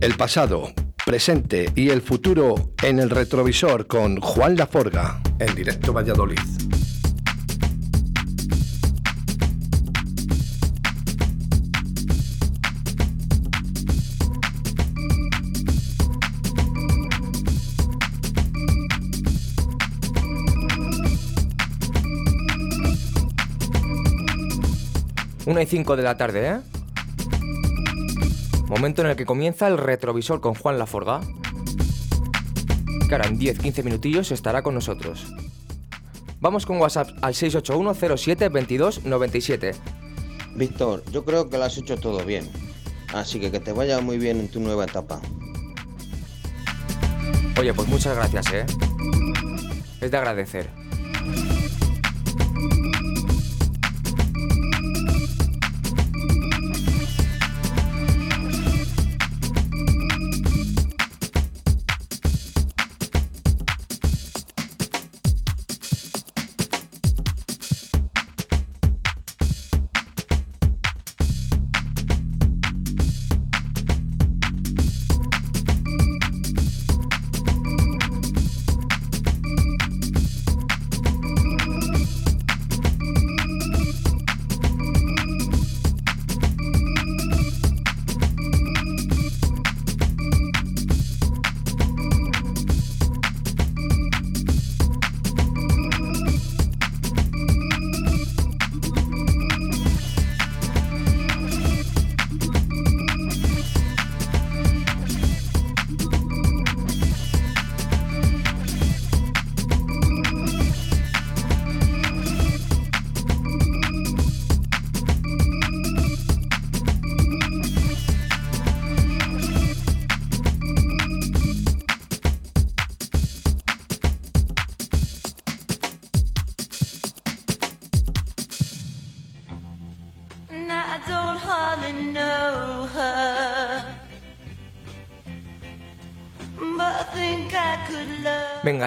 El pasado, presente y el futuro en el retrovisor con Juan Laforga en directo Valladolid. Una y 5 de la tarde, ¿eh? Momento en el que comienza el retrovisor con Juan Laforga. Que ahora en 10-15 minutillos estará con nosotros. Vamos con WhatsApp al 681-07-2297. Víctor, yo creo que lo has hecho todo bien. Así que que te vaya muy bien en tu nueva etapa. Oye, pues muchas gracias, ¿eh? Es de agradecer.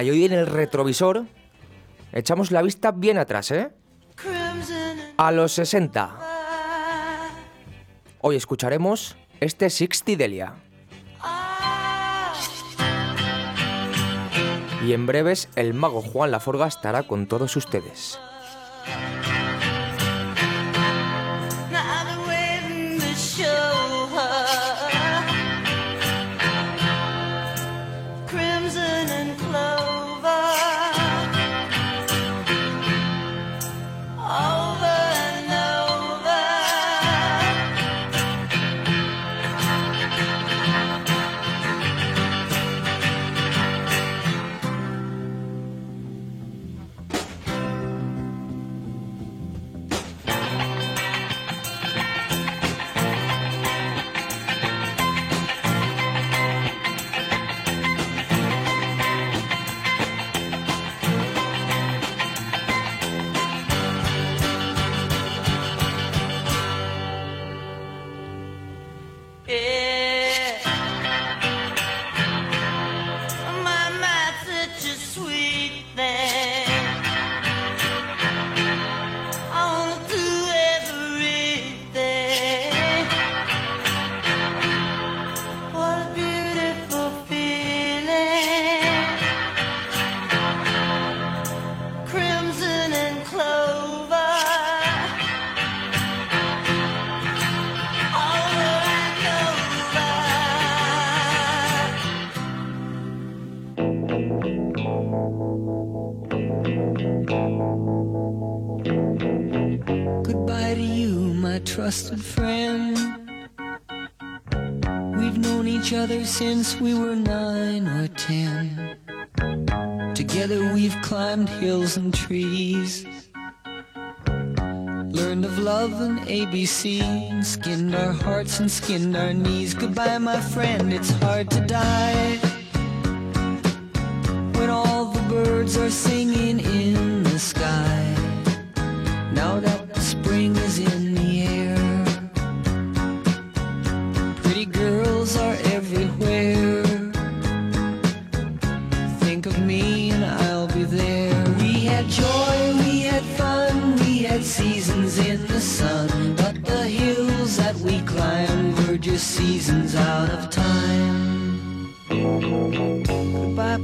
Y hoy en el retrovisor echamos la vista bien atrás, ¿eh? A los 60. Hoy escucharemos este Sixty Delia. Y en breves, el mago Juan Laforga estará con todos ustedes. Since we were nine or ten. Together we've climbed hills and trees. Learned of love and ABC, skinned our hearts and skinned our knees. Goodbye, my friend, it's hard to die. When all the birds are singing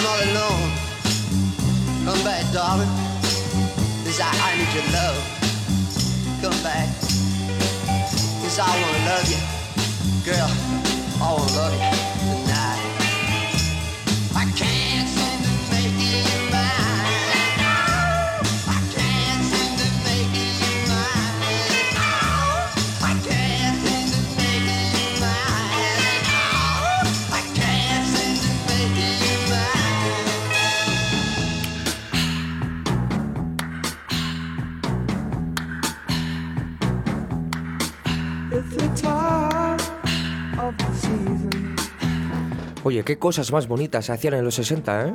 I'm all alone. Come back, darling. Cause I, I need your love. Come back. Cause I wanna love you. Girl, I wanna love you. Oye, qué cosas más bonitas se hacían en los 60, ¿eh?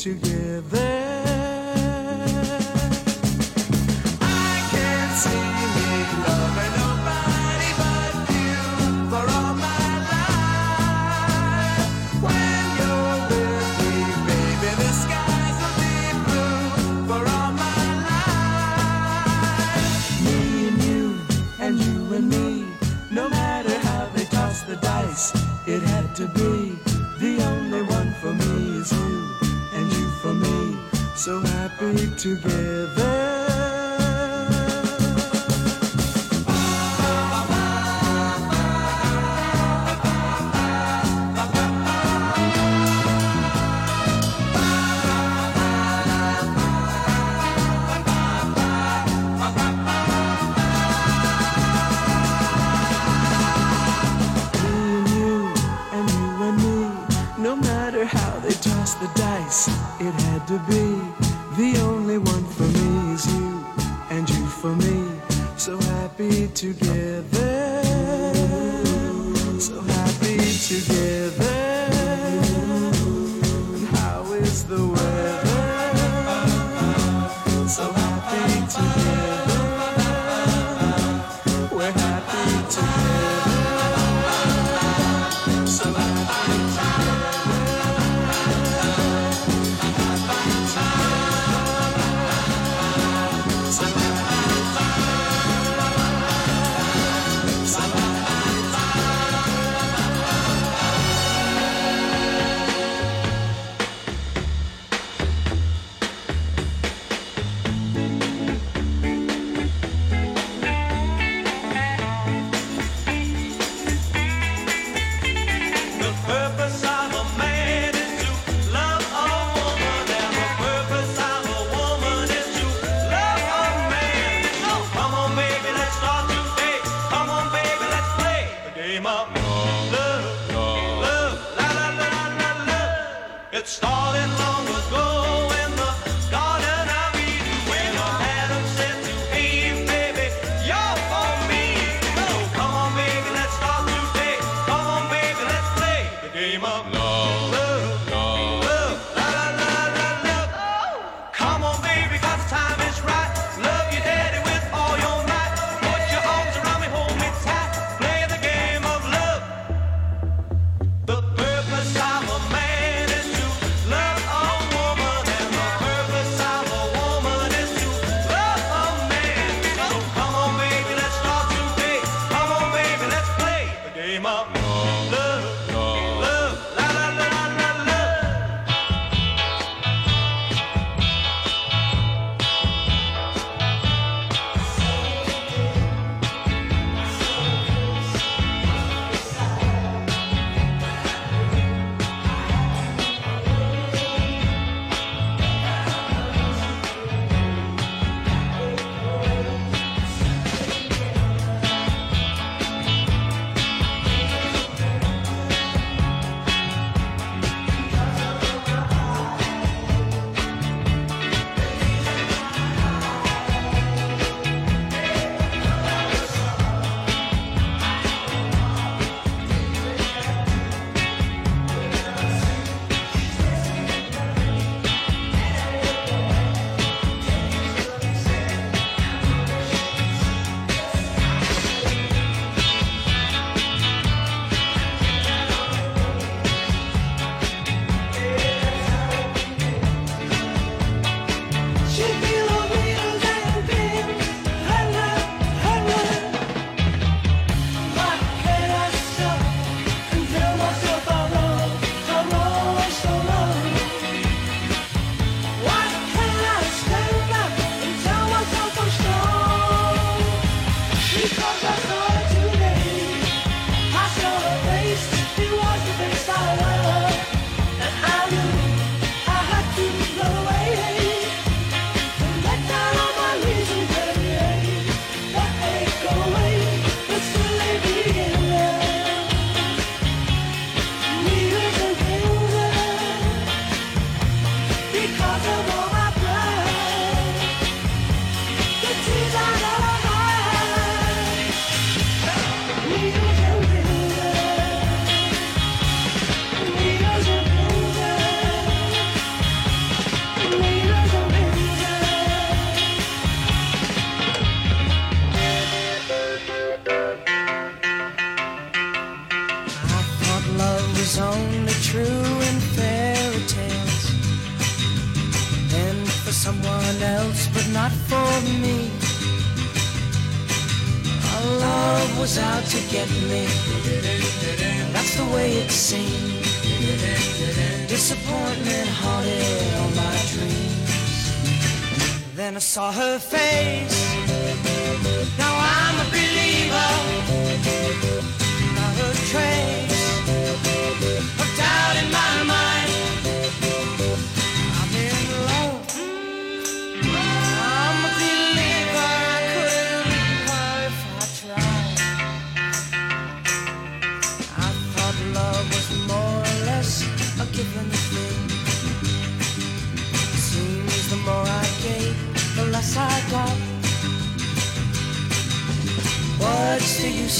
to you.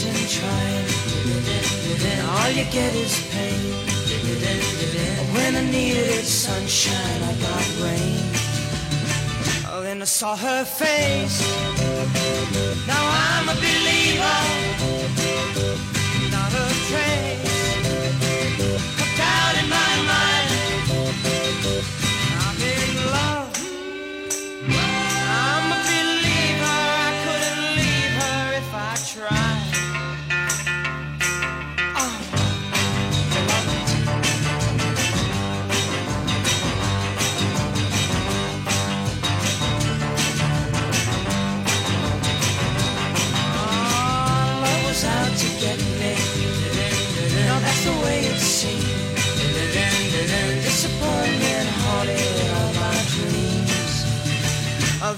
and trying. And all you get is pain. When I needed sunshine, I got rain. Oh, then I saw her face. Now I'm a believer Not a trace. A doubt in my mind.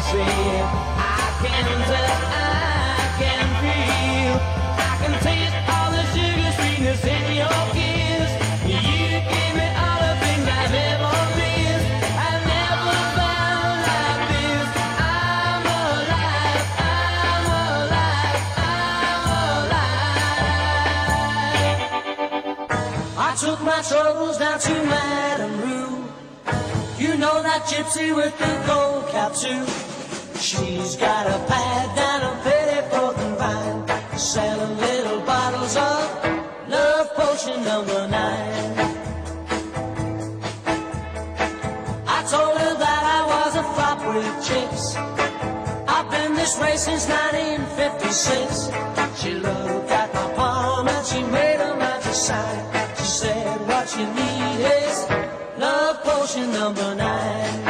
I can I can feel, I can taste all the sugar sweetness in your kiss. You gave me all the things I've. I never like this. I'm alive, I'm alive, I'm alive. I took my troubles down to Madame Rue. You know that gypsy with the gold cap too. She's got a pad down a petticoat and vine, selling little bottles of love potion number nine. I told her that I was a flop with chicks. I've been this way since 1956. She looked at my palm and she made a magic sign. She said, What you need is love potion number nine.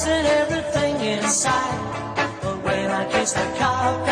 Kissing everything inside. But when I kissed the cop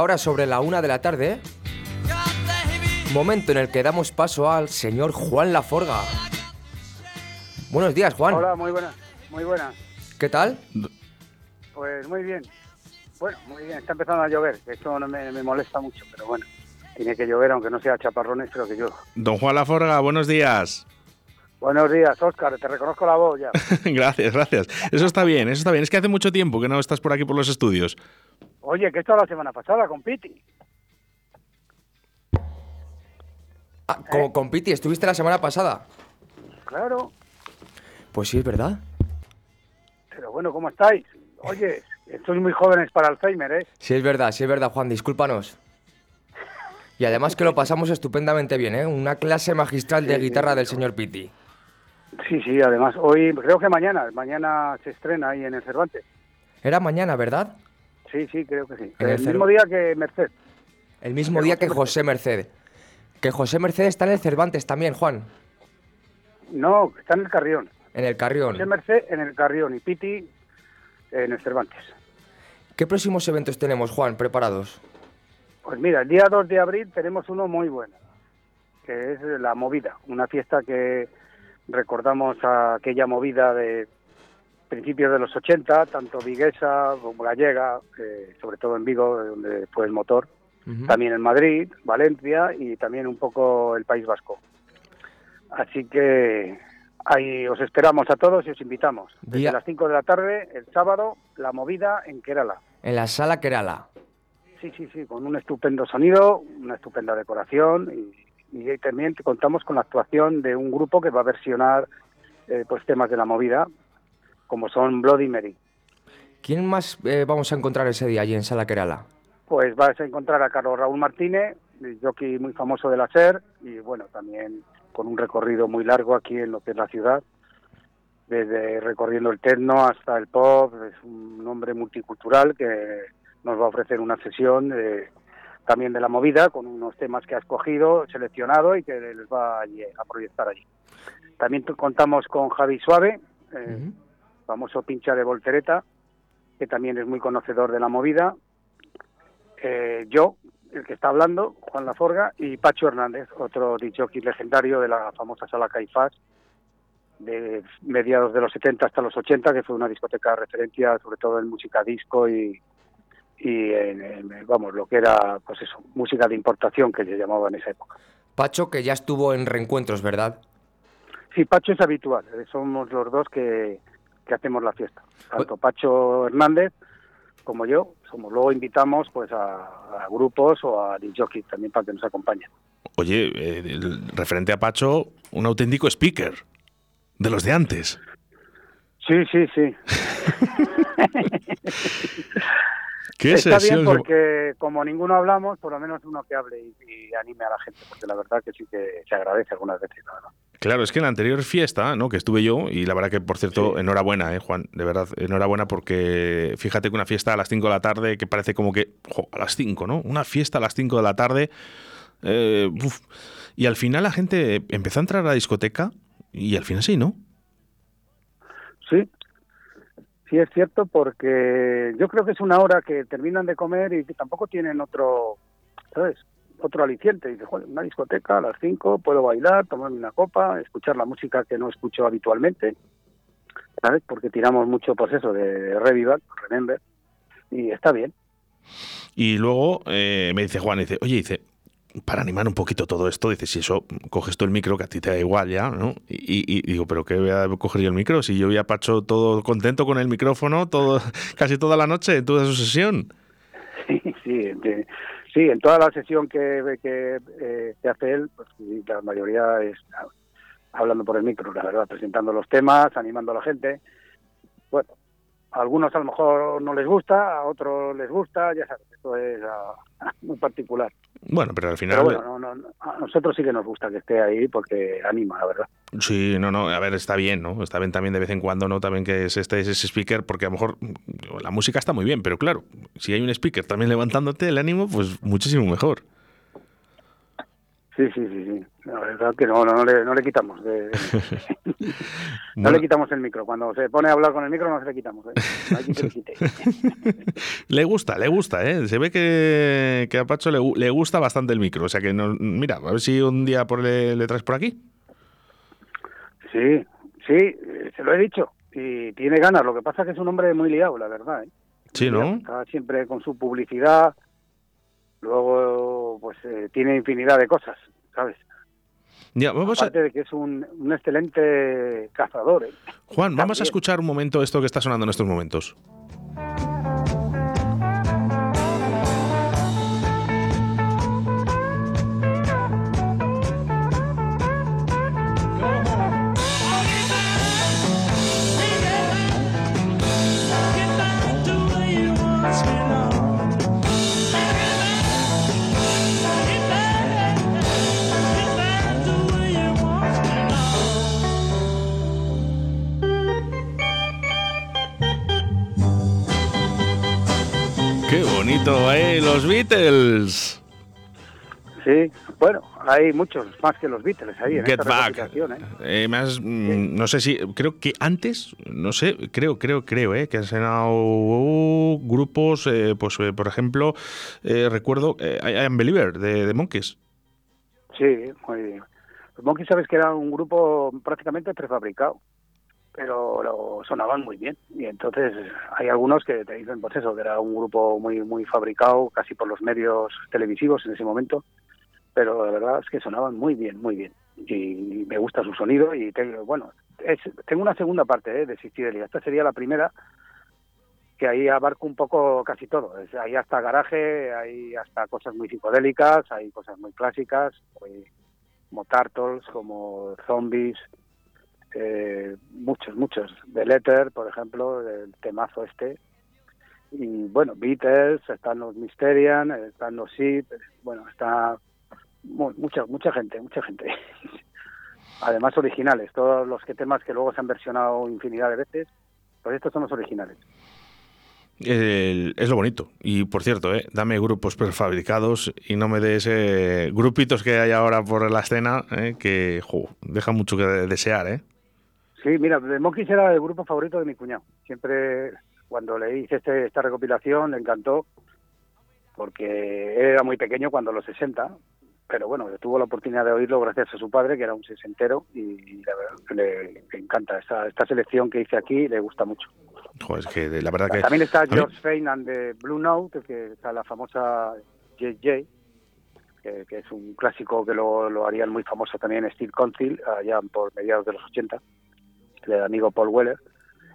Media hora sobre la una de la tarde. Momento en el que damos paso al señor Juan Laforga. Buenos días, Juan. Hola, muy buenas, muy buenas. ¿Qué tal? Pues muy bien. Bueno, muy bien, está empezando a llover, esto no me, me molesta mucho, pero bueno, tiene que llover, aunque no sea chaparrones, pero que yo. Don Juan Laforga, buenos días. Buenos días, Óscar, te reconozco la voz ya. gracias, gracias. Eso está bien, eso está bien. Es que hace mucho tiempo que no estás por aquí por los estudios. Oye, que esto la semana pasada con Piti. Ah, con, con Piti, ¿estuviste la semana pasada? Claro, Pues sí, es verdad. pero bueno, ¿cómo estáis? Oye, sois muy jóvenes para Alzheimer, ¿eh? Sí, es verdad, sí, es verdad, Juan, discúlpanos. Y además que lo pasamos estupendamente bien, ¿eh? Una clase magistral de Sí, guitarra sí, del señor Piti. Sí, sí, además, hoy, creo que mañana, mañana se estrena ahí en el Cervantes. Era mañana, ¿verdad? Sí, sí, creo que sí. En el el mismo día que Merced. El mismo día José que José Merced. Que José Merced está en el Cervantes también, Juan. No, está en el Carrión. En el Carrión. José Merced en el Carrión y Piti en el Cervantes. ¿Qué próximos eventos tenemos, Juan, preparados? Pues mira, el día 2 de abril tenemos uno muy bueno, que es la movida, una fiesta que recordamos a aquella movida de principios de los 80, tanto viguesa como gallega, eh, sobre todo en Vigo, donde fue el motor, también en Madrid, Valencia y también un poco el País Vasco. Así que ahí os esperamos a todos y os invitamos. Desde Día- las 5 de la tarde, el sábado, la movida en Kerala. En la sala Kerala. Sí, sí, sí, con un estupendo sonido, una estupenda decoración y, y también contamos con la actuación de un grupo que va a versionar eh, pues temas de la movida, como son Bloody Mary. ¿Quién más eh, vamos a encontrar ese día allí en sala Kerala? Pues vas a encontrar a Carlos Raúl Martínez, jockey muy famoso de la SER, y bueno, también con un recorrido muy largo aquí en lo que es la ciudad, desde recorriendo el techno hasta el pop, es un hombre multicultural que nos va a ofrecer una sesión de- también de la movida con unos temas que ha escogido, seleccionado y que les va a proyectar allí. También contamos con Javi Suave, eh. Famoso pincha de voltereta, que también es muy conocedor de la movida. Eh, yo, el que está hablando, Juan Laforga, y Pacho Hernández, otro jockey legendario de la famosa sala Caifás, de mediados de los 70 hasta los 80, que fue una discoteca de referencia, sobre todo en música disco y, y en, en, vamos, lo que era, pues eso, música de importación que se llamaba en esa época. Pacho, que ya estuvo en reencuentros, ¿verdad? Sí, Pacho es habitual, somos los dos que, que hacemos la fiesta. Tanto Pacho Hernández como yo, somos luego invitamos pues a, a grupos o a jockey también para que nos acompañen. Oye, eh, el- referente a Pacho, un auténtico speaker. De los de antes. Sí, sí, sí. ¿Qué Está sesión? bien porque como ninguno hablamos, por lo menos uno que hable y, y anime a la gente, porque la verdad que sí que se agradece algunas veces, la verdad. Claro, es que en la anterior fiesta, ¿no? Que estuve yo, y la verdad que, por cierto, enhorabuena, ¿eh, Juan? De verdad, enhorabuena porque fíjate que una fiesta a las 5 de la tarde, que parece como que, jo, a las 5, ¿no? Una fiesta a las 5 de la tarde. eh, uf. y al final la gente empezó a entrar a la discoteca y al final sí, ¿no? Sí, sí es cierto porque yo creo que es una hora que terminan de comer y que tampoco tienen otro, ¿sabes? Otro aliciente. Dices, joder, una discoteca a las 5, puedo bailar, tomarme una copa, escuchar la música que no escucho habitualmente, ¿sabes? Porque tiramos mucho, pues eso, de Revival, Remember, y está bien. Y luego eh, me dice Juan, dice, oye, dice, para animar un poquito todo esto, dice, si eso, coges tú el micro, que a ti te da igual ya, ¿no? Y, digo, ¿pero qué voy a coger yo el micro? Si yo voy a Pacho todo contento con el micrófono todo, casi toda la noche, en toda su sesión. Sí, sí, en toda la sesión que, que, eh, que hace él, pues la mayoría es hablando por el micro, la verdad, presentando los temas, animando a la gente. Bueno, a algunos a lo mejor no les gusta, a otros les gusta, ya sabes, esto es ah, muy particular. Bueno, pero al final... Pero bueno, no, no, no, a nosotros sí que nos gusta que esté ahí porque anima, la verdad. Sí, no, no, a ver, está bien, ¿no? Está bien también de vez en cuando, ¿no? También que es este ese speaker, porque a lo mejor la música está muy bien, pero claro, si hay un speaker también levantándote el ánimo, pues muchísimo mejor. Sí, sí, sí, sí. La verdad que no, no, no le, no le quitamos. de- no Bueno. le quitamos el micro. Cuando se pone a hablar con el micro no se le quitamos. ¿eh? No hay le quite. Le gusta, le gusta, ¿eh? Se ve que, que a Pacho le, le gusta bastante el micro. O sea que, no, mira, a ver si un día por le, le traes por aquí. Sí, sí, se lo he dicho. Y tiene ganas. Lo que pasa es que es un hombre muy liado, la verdad. ¿eh? Sí, ¿no? Está siempre con su publicidad. Luego, pues eh, tiene infinidad de cosas, ¿sabes? Ya, vamos a, Aparte de que es un, un excelente cazador. ¿eh? Juan, vamos a escuchar un momento esto que está sonando en estos momentos. ¡Los Beatles! Sí, bueno, hay muchos más que los Beatles ahí en Get esta Back. ¿eh? Eh, más, mm, no sé si, creo que antes, no sé, creo, creo, creo, eh, que han sonado grupos, eh, pues eh, por ejemplo, eh, recuerdo I Am Believer de, de Monkeys. Sí, muy bien. Los Monkeys sabes que era un grupo prácticamente prefabricado, pero lo sonaban muy bien. Y entonces hay algunos que te dicen, pues eso, que era un grupo muy muy fabricado, casi por los medios televisivos en ese momento, pero la verdad es que sonaban muy bien, muy bien. Y me gusta su sonido y tengo, bueno, tengo una segunda parte ¿eh? de Sistidelia. Esta sería la primera que ahí abarco un poco casi todo. Hay hasta garaje, hay hasta cosas muy psicodélicas, hay cosas muy clásicas, como Turtles, como Zombies, eh, muchos, muchos. The Letter, por ejemplo, el temazo este. Y bueno, Beatles, están los Mysterian, están los Seed, bueno, está mu- mucha, mucha gente, mucha gente. Además originales, todos los que temas que luego se han versionado infinidad de veces, pues estos son los originales. El- es lo bonito. Y por cierto, eh, dame grupos prefabricados y no me des eh, grupitos que hay ahora por la escena eh, que deja mucho que desear, ¿eh? Sí, mira, The Monkeys era el grupo favorito de mi cuñado. Siempre, cuando le hice este- esta recopilación, le encantó, porque él era muy pequeño cuando los 60, pero bueno, tuvo la oportunidad de oírlo gracias a su padre, que era un sesentero, y la verdad le, le encanta. Esta, esta selección que hice aquí le gusta mucho. Joder, es que de- la verdad que... También está George Fane and the Blue Note, que está la famosa JJ, que, que es un clásico que lo, lo harían muy famoso también Steve Council, allá por mediados de los 80, del amigo Paul Weller.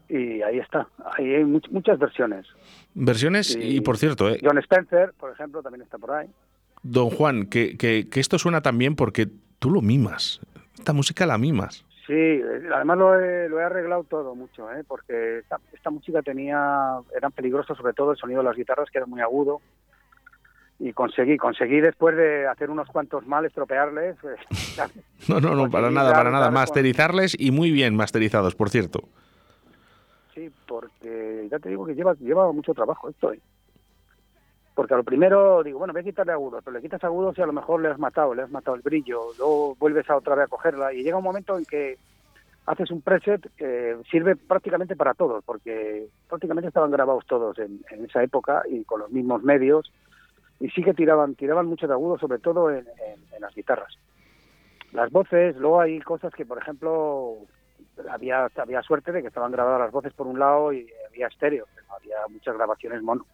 Y ahí está, ahí hay much- muchas versiones. Versiones y, por cierto, eh, John Spencer, por ejemplo, también está por ahí. don Juan, que, que- que esto suena también porque tú lo mimas. Esta música la mimas. Sí, eh, además lo he, lo he arreglado todo mucho, ¿eh? porque esta, esta música tenía, eran peligrosos sobre todo el sonido de las guitarras que era muy agudo y conseguí, conseguí después de hacer unos cuantos mal estropearles. eh, No, no, no, para nada, para nada. Masterizarles y muy bien masterizados, por cierto. Sí, porque ya te digo que lleva, lleva mucho trabajo esto. ¿eh? Porque a lo primero digo, bueno, voy a quitarle agudos, pero le quitas agudos y a lo mejor le has matado, le has matado el brillo, luego vuelves a otra vez a cogerla y llega un momento en que haces un preset que sirve prácticamente para todos, porque prácticamente estaban grabados todos en, en esa época y con los mismos medios y sí que tiraban, tiraban mucho de agudos, sobre todo en, en- en las guitarras. Las voces, luego hay cosas que, por ejemplo, había, había suerte de que estaban grabadas las voces por un lado y había estéreo, pero había muchas grabaciones mono.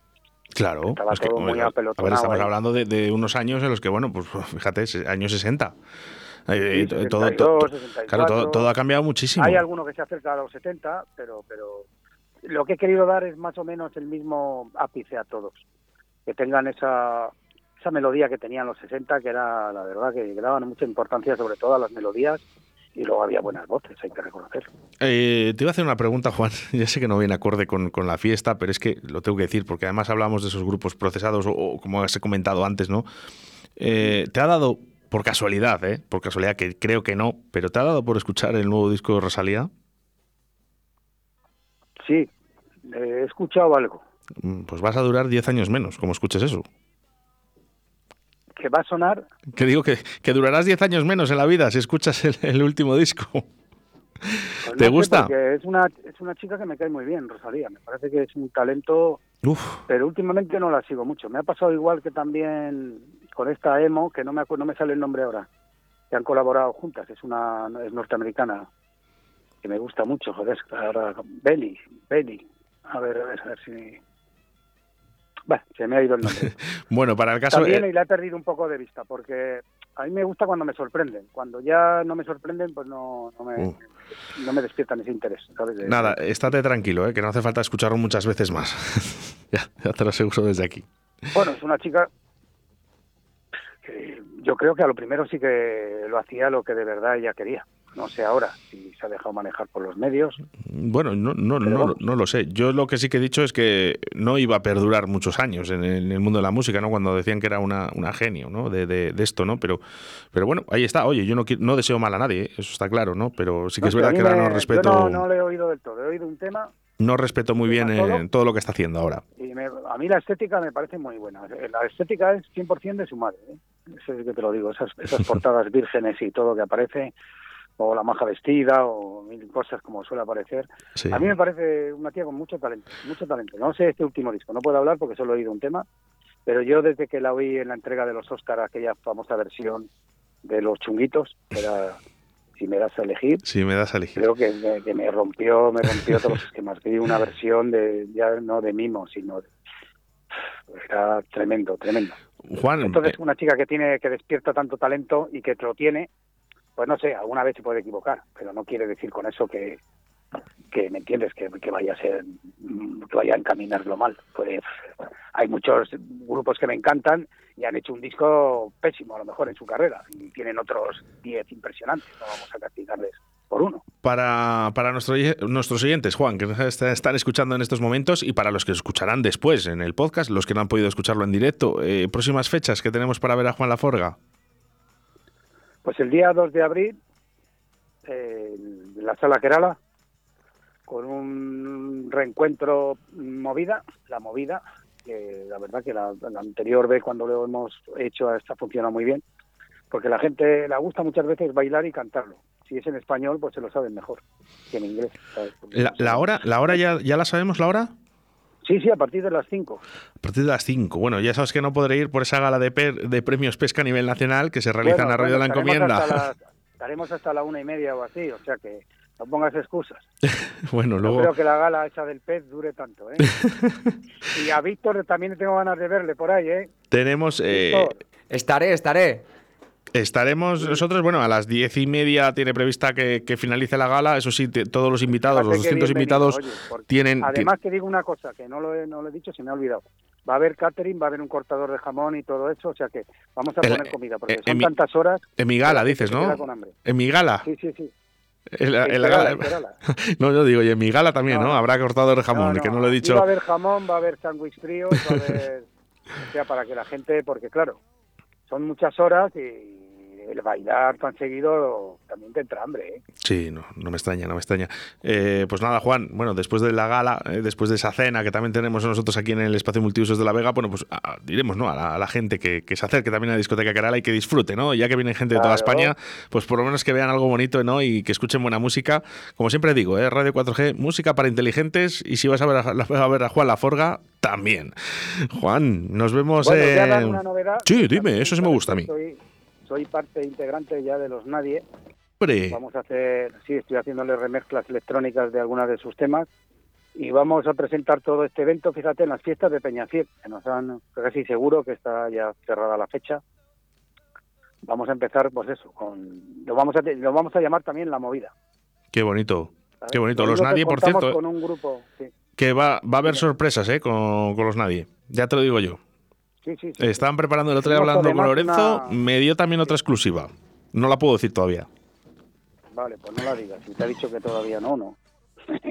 Claro. Estaba todo muy a ver, apelotonado estamos ahí. hablando de, de unos años en los que, bueno, pues fíjate, años 60. Eh, Sí, to- todo, 62, todo- 64. claro, todo, todo ha cambiado muchísimo. Hay alguno que se acerca a los 70, pero, pero lo que he querido dar es más o menos el mismo ápice a todos. Que tengan esa, esa melodía que tenían los 60, que era la verdad que daban mucha importancia sobre todo a las melodías y luego había buenas voces, hay que reconocerlo. Eh, te iba a hacer una pregunta, Juan. Ya sé que no viene acorde con, con la fiesta, pero es que lo tengo que decir, porque además hablamos de esos grupos procesados, o, o como has comentado antes, ¿no? Eh, ¿Te ha dado, por casualidad, ¿eh? Por casualidad, que creo que no, pero ¿te ha dado por escuchar el nuevo disco de Rosalía? Sí, he escuchado algo Pues vas a durar 10 años menos, como escuches eso. que va a sonar, Que digo que, que durarás 10 años menos en la vida si escuchas el, el último disco. pues ¿Te no gusta? es una, es una chica que me cae muy bien, Rosalía. Me parece que es un talento Uf, pero últimamente no la sigo mucho. Me ha pasado igual que también con esta emo, que no me no me sale el nombre ahora, que han colaborado juntas. Es una es norteamericana que me gusta mucho, joder. Ahora, Belly, Belly. A ver, a ver, a ver si. Bueno, se me ha ido el nombre. bueno, para el caso... También eh, y la he perdido un poco de vista, porque a mí me gusta cuando me sorprenden. Cuando ya no me sorprenden, pues no, no, me, Uh. no me despiertan ese interés. ¿sabes? Nada, estate tranquilo, ¿eh? que no hace falta escucharlo muchas veces más. ya, ya te lo aseguro desde aquí. Bueno, es una chica que yo creo que a lo primero sí que lo hacía lo que de verdad ella quería. No sé ahora si se ha dejado manejar por los medios. Bueno, no, no, no, no lo sé. Yo lo que sí que he dicho es que no iba a perdurar muchos años en el, mundo de la música, ¿no? Cuando decían que era una, una genio, ¿no? De, de- de esto, ¿no? Pero, pero bueno, ahí está. Oye, yo no, no deseo mal a nadie, ¿eh? eso está claro, ¿no? Pero sí que No es verdad que ahora no respeto, no, no, no le he oído del todo. He oído un tema respeto muy bien ¿Tema eh, todo lo que está haciendo ahora. y me- a mí la estética me parece muy buena. La estética es 100% de su madre. ¿eh? Eso es que te lo digo. Esas, esas portadas vírgenes y todo que aparece, o la maja vestida, o mil cosas como suele aparecer. Sí. A mí me parece una tía con mucho talento, mucho talento. No sé este último disco, no puedo hablar porque solo he oído un tema, pero yo desde que la oí en la entrega de los Oscar, aquella famosa versión de los chunguitos, era si me das a elegir, Si me das a elegir. creo que me, que me rompió, me rompió todos los esquemas. Vi una versión de ya no de mimo, sino de, era tremendo, tremendo. Juan, Entonces, eh, una chica que tiene que despierta tanto talento y que lo tiene, pues no sé, alguna vez se puede equivocar, pero no quiere decir con eso que, que me entiendes, que, que vaya a ser, que vaya a encaminarlo mal. Pues hay muchos grupos que me encantan y han hecho un disco pésimo a lo mejor en su carrera y tienen otros 10 impresionantes, no vamos a castigarles por uno. para, para nuestro- nuestros oyentes, Juan, que nos est- están escuchando en estos momentos y para los que escucharán después en el podcast, los que no han podido escucharlo en directo, eh, próximas fechas que tenemos para ver a Juan Laforga. Pues el día 2 de abril, eh, en la sala Kerala, con un reencuentro movida, la movida, que la verdad que la, la anterior vez cuando lo hemos hecho esta funciona muy bien, porque la gente le gusta muchas veces bailar y cantarlo. Si es en español, pues se lo saben mejor que en inglés. La, la hora, la hora ya, ya la sabemos, la hora? Sí, sí, a partir de las 5. A partir de las 5. Bueno, ya sabes que no podré ir por esa gala de, per- de premios pesca a nivel nacional que se realiza en la Radio de la Encomienda. estaremos hasta la una y media o así, o sea que no pongas excusas. bueno, No luego. creo que la gala esa del pez dure tanto, ¿eh? y a Víctor también tengo ganas de verle por ahí, ¿eh? Tenemos. eh, Estaré, estaré. Estaremos nosotros, bueno, a las diez y media tiene prevista que, que finalice la gala. Eso sí, todos los invitados, los fíjate qué 200 bienvenido, invitados, oye, tienen. Además te digo una cosa, que no lo, he, no lo he dicho, se me ha olvidado. Va a haber catering, va a haber un cortador de jamón y todo eso, o sea que vamos a El- poner comida, porque eh, son en mi- tantas horas... En mi gala, que dices, ¿no? En mi gala. Sí, sí, sí. En la, En la gala. Kerala. No, yo digo, y en mi gala también, ¿no? No, no. Habrá cortado el jamón, que no lo he dicho. Va a haber jamón, va a haber sándwich frío, va a haber... o sea, para que la gente, porque claro, son muchas horas y el bailar tan seguido también te entra hambre, ¿eh? Sí, no, no me extraña, no me extraña. Eh, pues nada, Juan, bueno, después de la gala, eh, después de esa cena que también tenemos nosotros aquí en el espacio multiusos de La Vega, bueno, pues diremos, ¿no? A la, a la gente que, que se acerque también a la discoteca Kerala y que disfrute, ¿no? Ya que viene gente de toda. España, pues por lo menos que vean algo bonito, ¿no? Y que escuchen buena música. Como siempre digo, ¿eh? Radio 4G, música para inteligentes y si vas a ver a, a ver a Juan Laforga, también. Juan, nos vemos Bueno, una novedad. Sí, dime, eso sí me gusta a mí. Soy parte integrante ya de los Nadie. Hombre, Vamos a hacer, sí, estoy haciéndole remezclas electrónicas de algunas de sus temas y vamos a presentar todo este evento, fíjate, en las fiestas de Peñafiel, que nos han casi seguro que está ya cerrada la fecha. Vamos a empezar, pues eso, con lo vamos a lo vamos a llamar también la movida. qué bonito. ¿sabes? Qué bonito. Lo Los Nadie, por cierto, Con un grupo, sí, que va, va a haber sorpresas, ¿eh? Con, con los Nadie. Ya te lo digo yo. Sí, sí. sí. Estaban preparando el otro día hablando con Lorenzo, una- me dio también otra exclusiva. No la puedo decir todavía. Vale, pues no la digas. Si te ha dicho que todavía no, no.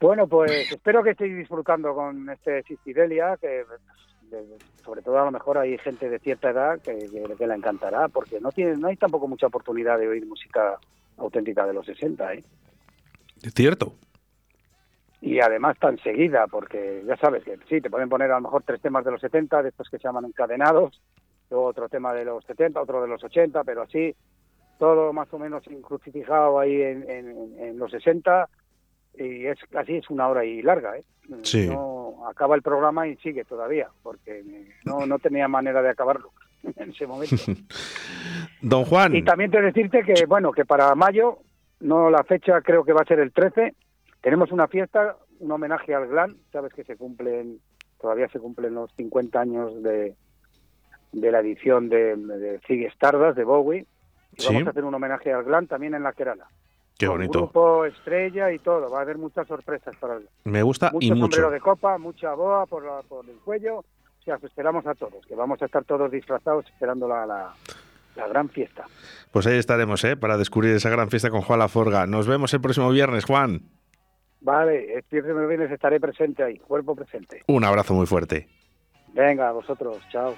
bueno, pues espero que estéis disfrutando con este Sistidelia, que sobre todo a lo mejor hay gente de cierta edad que, que, que la encantará, porque no tiene, no hay tampoco mucha oportunidad de oír música auténtica de los 60, ¿eh? Es cierto. Y además tan seguida, porque ya sabes que sí, te pueden poner a lo mejor tres temas de los 70, de estos que se llaman encadenados, luego otro tema de los 70, otro de los 80, pero así, todo más o menos crucificado ahí en, en- en los 60, y es casi es una hora y larga, ¿eh? Sí. No, acaba el programa y sigue todavía, porque no, no tenía manera de acabarlo en ese momento. Don Juan, Y también te decirte que, bueno, que para mayo, no la fecha creo que va a ser el 13, tenemos una fiesta, un homenaje al GLAN, sabes que se cumplen, todavía se cumplen los 50 años de, de la edición de, de Ziggy Stardust, de Bowie, y Sí. vamos a hacer un homenaje al GLAN también en la Kerala. qué Con bonito. Grupo estrella y todo, va a haber muchas sorpresas para el Me gusta mucho y mucho. sombrero de copa, mucha boa por, la- por el cuello, o sea, os esperamos a todos, que vamos a estar todos disfrazados esperando la, la, la gran fiesta. Pues ahí estaremos, ¿eh? Para descubrir esa gran fiesta con Juan Laforga. Nos vemos el próximo viernes, Juan. Vale, el viernes viernes estaré presente ahí, cuerpo presente. Un abrazo muy fuerte. Venga, a vosotros, chao.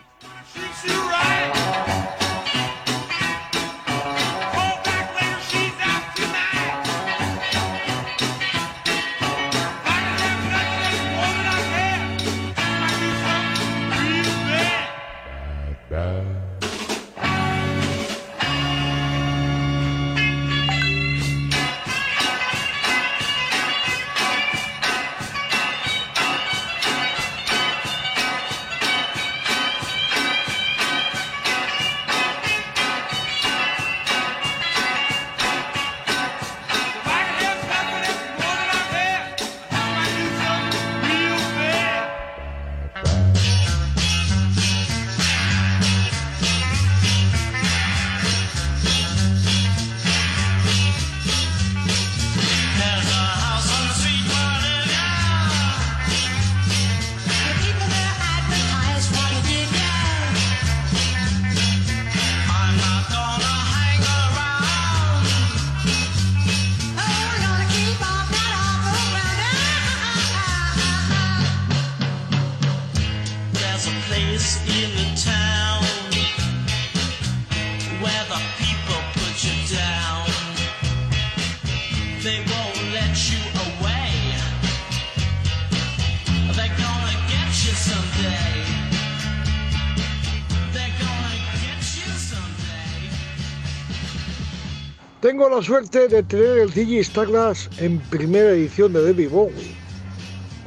Tengo la suerte de tener el Ziggy Stardust en primera edición de David Bowie.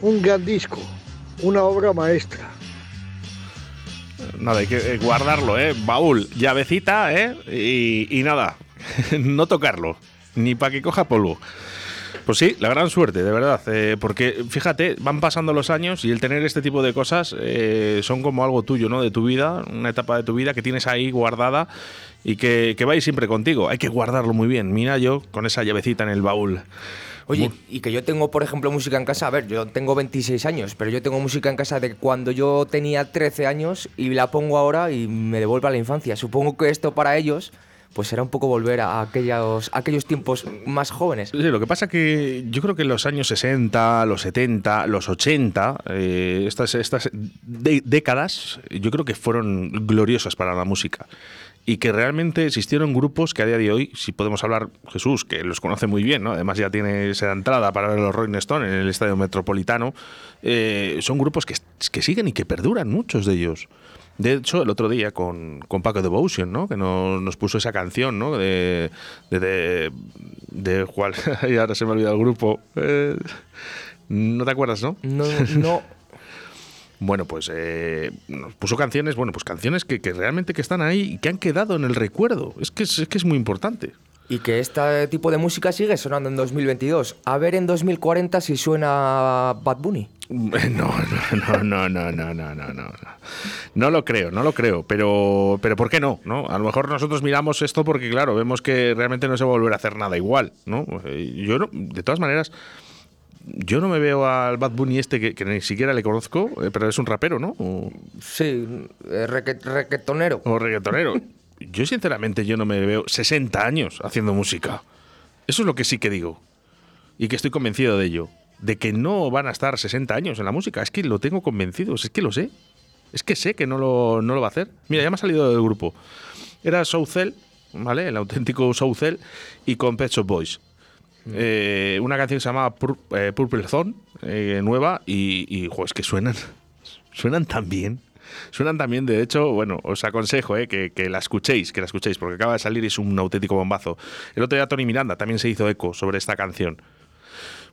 Un gran disco, una obra maestra. Nada, hay que eh, guardarlo, ¿eh? Baúl, llavecita, ¿eh? Y, y nada, no tocarlo, ni para que coja polvo. Pues sí, la gran suerte, de verdad. eh, porque fíjate, van pasando los años y el tener este tipo de cosas eh, son como algo tuyo, ¿no? De tu vida, una etapa de tu vida que tienes ahí guardada y que, que va a ir siempre contigo. Hay que guardarlo muy bien. Mira yo con esa llavecita en el baúl. Oye, y que yo tengo, por ejemplo, música en casa. A ver, yo tengo 26 años, pero yo tengo música en casa de cuando yo tenía 13 años y la pongo ahora y me devuelve a la infancia. Supongo que esto para ellos, pues será un poco volver a aquellos, aquellos tiempos más jóvenes. Lo que pasa que yo creo que en los años 60, los 70, los 80, eh, estas, estas décadas, yo creo que fueron gloriosas para la música. Y que realmente existieron grupos que a día de hoy, si podemos hablar, Jesús, que los conoce muy bien, ¿no? además ya tiene esa entrada para ver los Rolling Stone en el Estadio Metropolitano, eh, son grupos que, que siguen y que perduran, muchos de ellos. De hecho, el otro día con, con Paco Devotion, ¿no? Que nos, nos puso esa canción, ¿no? De, de, de, de cuál- y ahora se me ha olvidado el grupo. Eh, ¿No te acuerdas, no? No, no. Bueno, pues eh, nos puso canciones, bueno, pues canciones que, que realmente que están ahí y que han quedado en el recuerdo. Es que es, es que es muy importante. Y que este tipo de música sigue sonando en 2022. A ver en 2040 si suena Bad Bunny. No, no, no, no, no, no, no, no. No lo creo, no lo creo. Pero, pero ¿por qué no? ¿No? A lo mejor nosotros miramos esto porque, claro, vemos que realmente no se va a volver a hacer nada igual, ¿no? Yo, no- de todas maneras, yo no me veo al Bad Bunny este que, que ni siquiera le conozco, eh, pero es un rapero, ¿no? O, Sí, eh, reque- requetonero. o reggaetonero. Yo, sinceramente, yo no me veo 60 años haciendo música. Eso es lo que sí que digo. Y que estoy convencido de ello. De que no van a estar 60 años en la música. Es que lo tengo convencido. Es que lo sé. Es que sé que no lo, no lo va a hacer. Mira, ya me ha salido del grupo. Era Southel, ¿vale? El auténtico Southel. Y con Pet Shop Boys. Eh, una canción que se llama Pur- eh, Purple Zone, eh, nueva. Y, y jo, es que suenan. Suenan tan bien. Suenan también, de hecho, bueno, os aconsejo eh, que, que la escuchéis, que la escuchéis, porque acaba de salir y es un auténtico bombazo. El otro día Tony Miranda también se hizo eco sobre esta canción.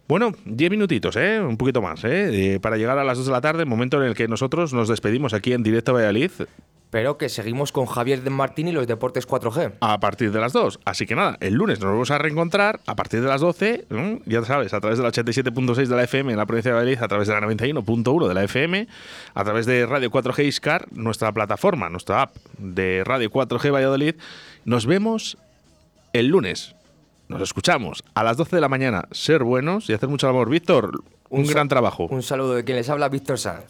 Bueno, 10 minutitos, ¿eh? un poquito más, ¿eh? Eh, para llegar a las 2 de la tarde, momento en el que nosotros nos despedimos aquí en directo a Valladolid Pero que seguimos con Javier Martín y los Deportes 4G. a partir de las 2. Así que nada, el lunes nos vamos a reencontrar a partir de las 12, ¿no? ya sabes, a través de la 87.6 de la FM en la provincia de Valladolid, a través de la 91.1 de la FM, a través de Radio 4G Iscar, nuestra plataforma, nuestra app de Radio 4G Valladolid. Nos vemos el lunes. Nos escuchamos a las 12 de la mañana. Ser buenos y hacer mucho amor. Víctor, un, sa- gran trabajo. Un saludo de quien les habla, Víctor Sanz.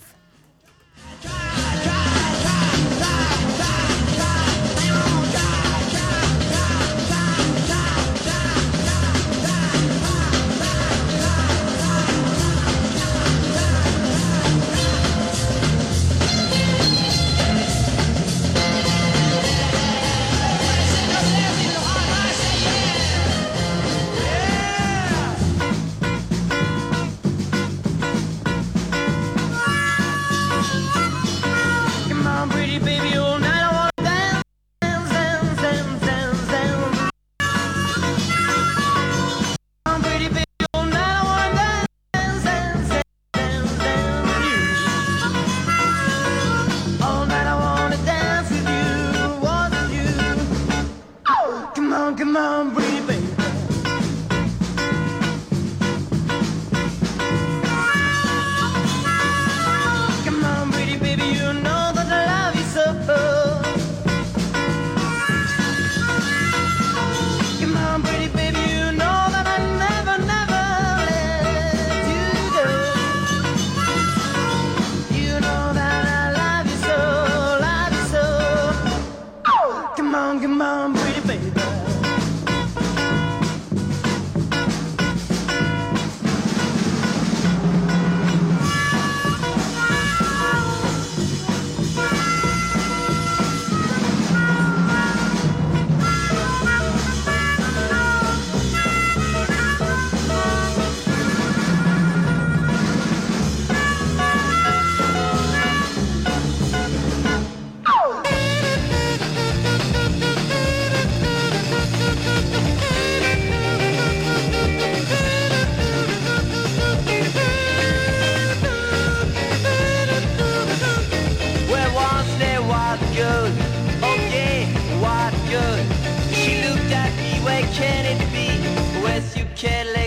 Kelly.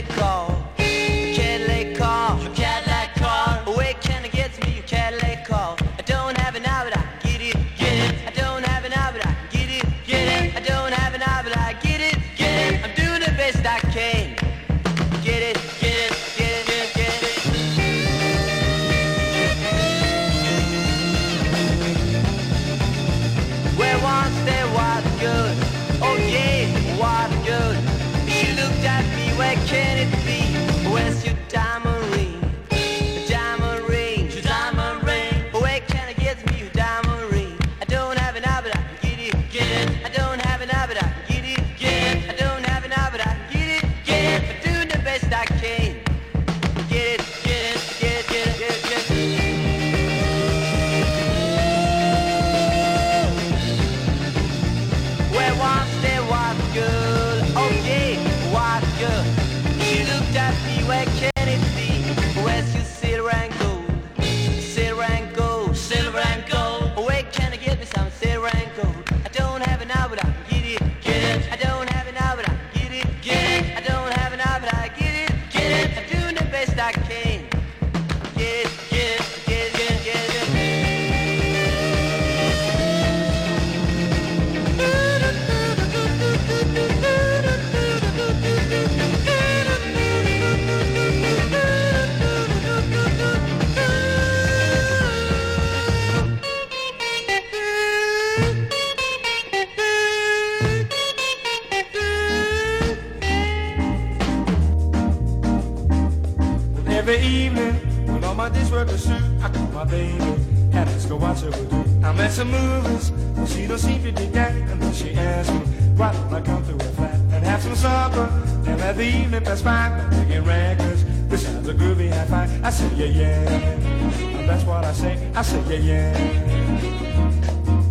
I call my baby and ask her what she would do. I'm at some movies, but she don't seem to dig that. And then she asks me, why don't I come to her flat and have some supper? And let the evening pass by, I'm taking records. Besides a groovy high five, I say yeah yeah. That's what I say, I say yeah yeah.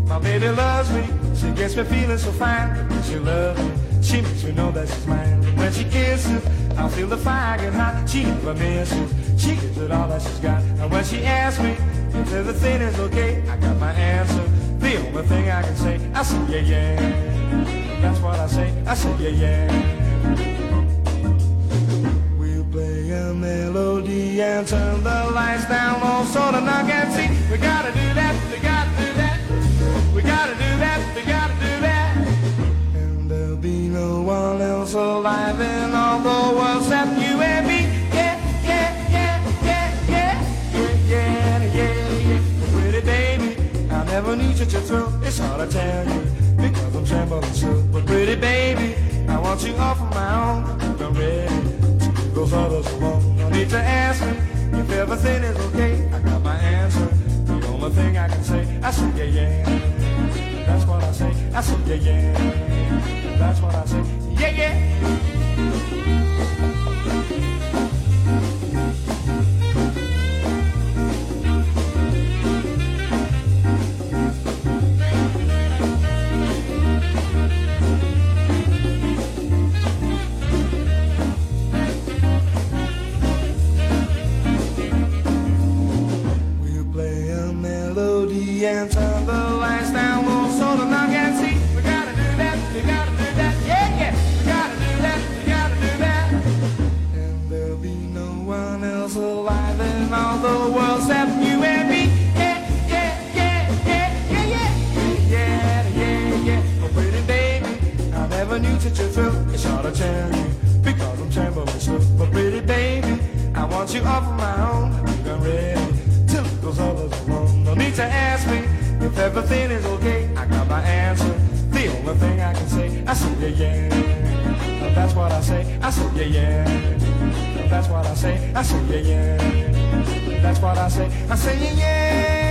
My baby loves me, she gets me feeling so fine. She loves me, she makes me know that she's mine. When she kisses, I feel the fire get hot. She never misses, she gives it all that she's got. And when she asks me if everything is okay, I got my answer. The only thing I can say, I say yeah yeah. That's what I say, I say yeah yeah. We'll play a melody and turn the lights down low so the knock can see. We gotta do that, never knew such a thrill. It's hard to tell you because I'm trembling so. But pretty baby, I want you all for my own. I'm ready to those others alone. No need to ask me if everything is okay. I got my answer. The only thing I can say, I say yeah yeah. That's what I say. I say yeah yeah. That's what I say. Yeah yeah. Yeah yeah. That's what I say. I say yeah yeah. That's what I say. I say yeah yeah.